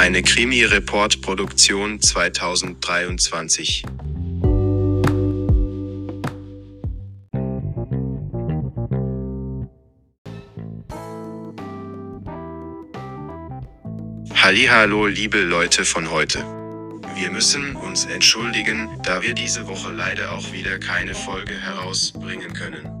Eine Krimi-Report-Produktion 2023. Hallihallo, liebe Leute von heute. Wir müssen uns entschuldigen, da wir diese Woche leider auch wieder keine Folge herausbringen können.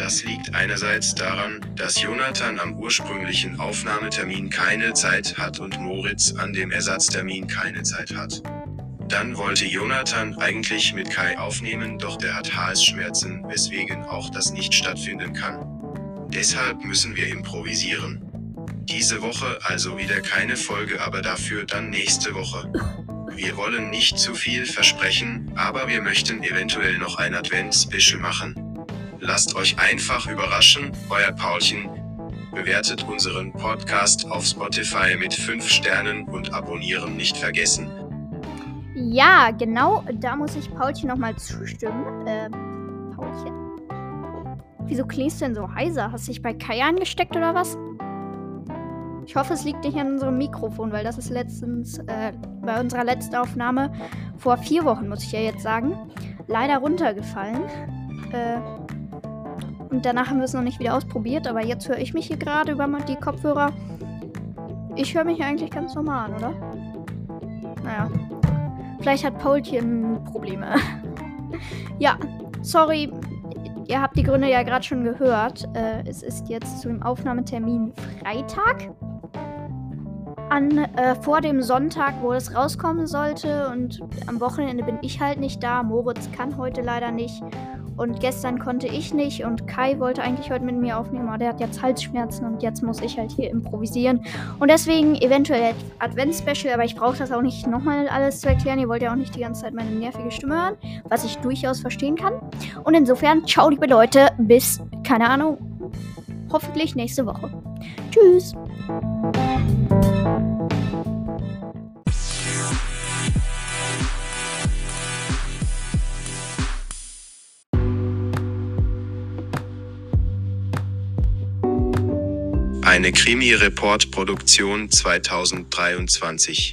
Das liegt einerseits daran, dass Jonathan am ursprünglichen Aufnahmetermin keine Zeit hat und Moritz an dem Ersatztermin keine Zeit hat. Dann wollte Jonathan eigentlich mit Kai aufnehmen, doch der hat Halsschmerzen, weswegen auch das nicht stattfinden kann. Deshalb müssen wir improvisieren. Diese Woche also wieder keine Folge, aber dafür dann nächste Woche. Wir wollen nicht zu viel versprechen, aber wir möchten eventuell noch ein Advents-Special machen. Lasst euch einfach überraschen, euer Paulchen. Bewertet unseren Podcast auf Spotify mit 5 Sternen und abonnieren nicht vergessen. Ja, genau, da muss ich Paulchen nochmal zustimmen. Äh, Paulchen? Wieso klingst du denn so heiser? Hast du dich bei Kai angesteckt oder was? Ich hoffe, es liegt nicht an unserem Mikrofon, weil das ist letztens äh, bei unserer letzten Aufnahme vor vier Wochen, muss ich ja jetzt sagen, leider runtergefallen. Äh, und danach haben wir es noch nicht wieder ausprobiert, aber jetzt höre ich mich hier gerade über die Kopfhörer. Ich höre mich eigentlich ganz normal an, oder? Naja. Vielleicht hat Paulchen Probleme. ja, sorry. Ihr habt die Gründe ja gerade schon gehört. Äh, es ist jetzt zu dem Aufnahmetermin Freitag an äh, vor dem Sonntag, wo es rauskommen sollte. Und am Wochenende bin ich halt nicht da. Moritz kann heute leider nicht. Und gestern konnte ich nicht. Und Kai wollte eigentlich heute mit mir aufnehmen, aber der hat jetzt Halsschmerzen und jetzt muss ich halt hier improvisieren. Und deswegen eventuell Advents-Special, aber ich brauche das auch nicht nochmal alles zu erklären. Ihr wollt ja auch nicht die ganze Zeit meine nervige Stimme hören, was ich durchaus verstehen kann. Und insofern, ciao, liebe Leute, bis, keine Ahnung, hoffentlich nächste Woche. Tschüss. Eine Krimi-Report-Produktion 2023.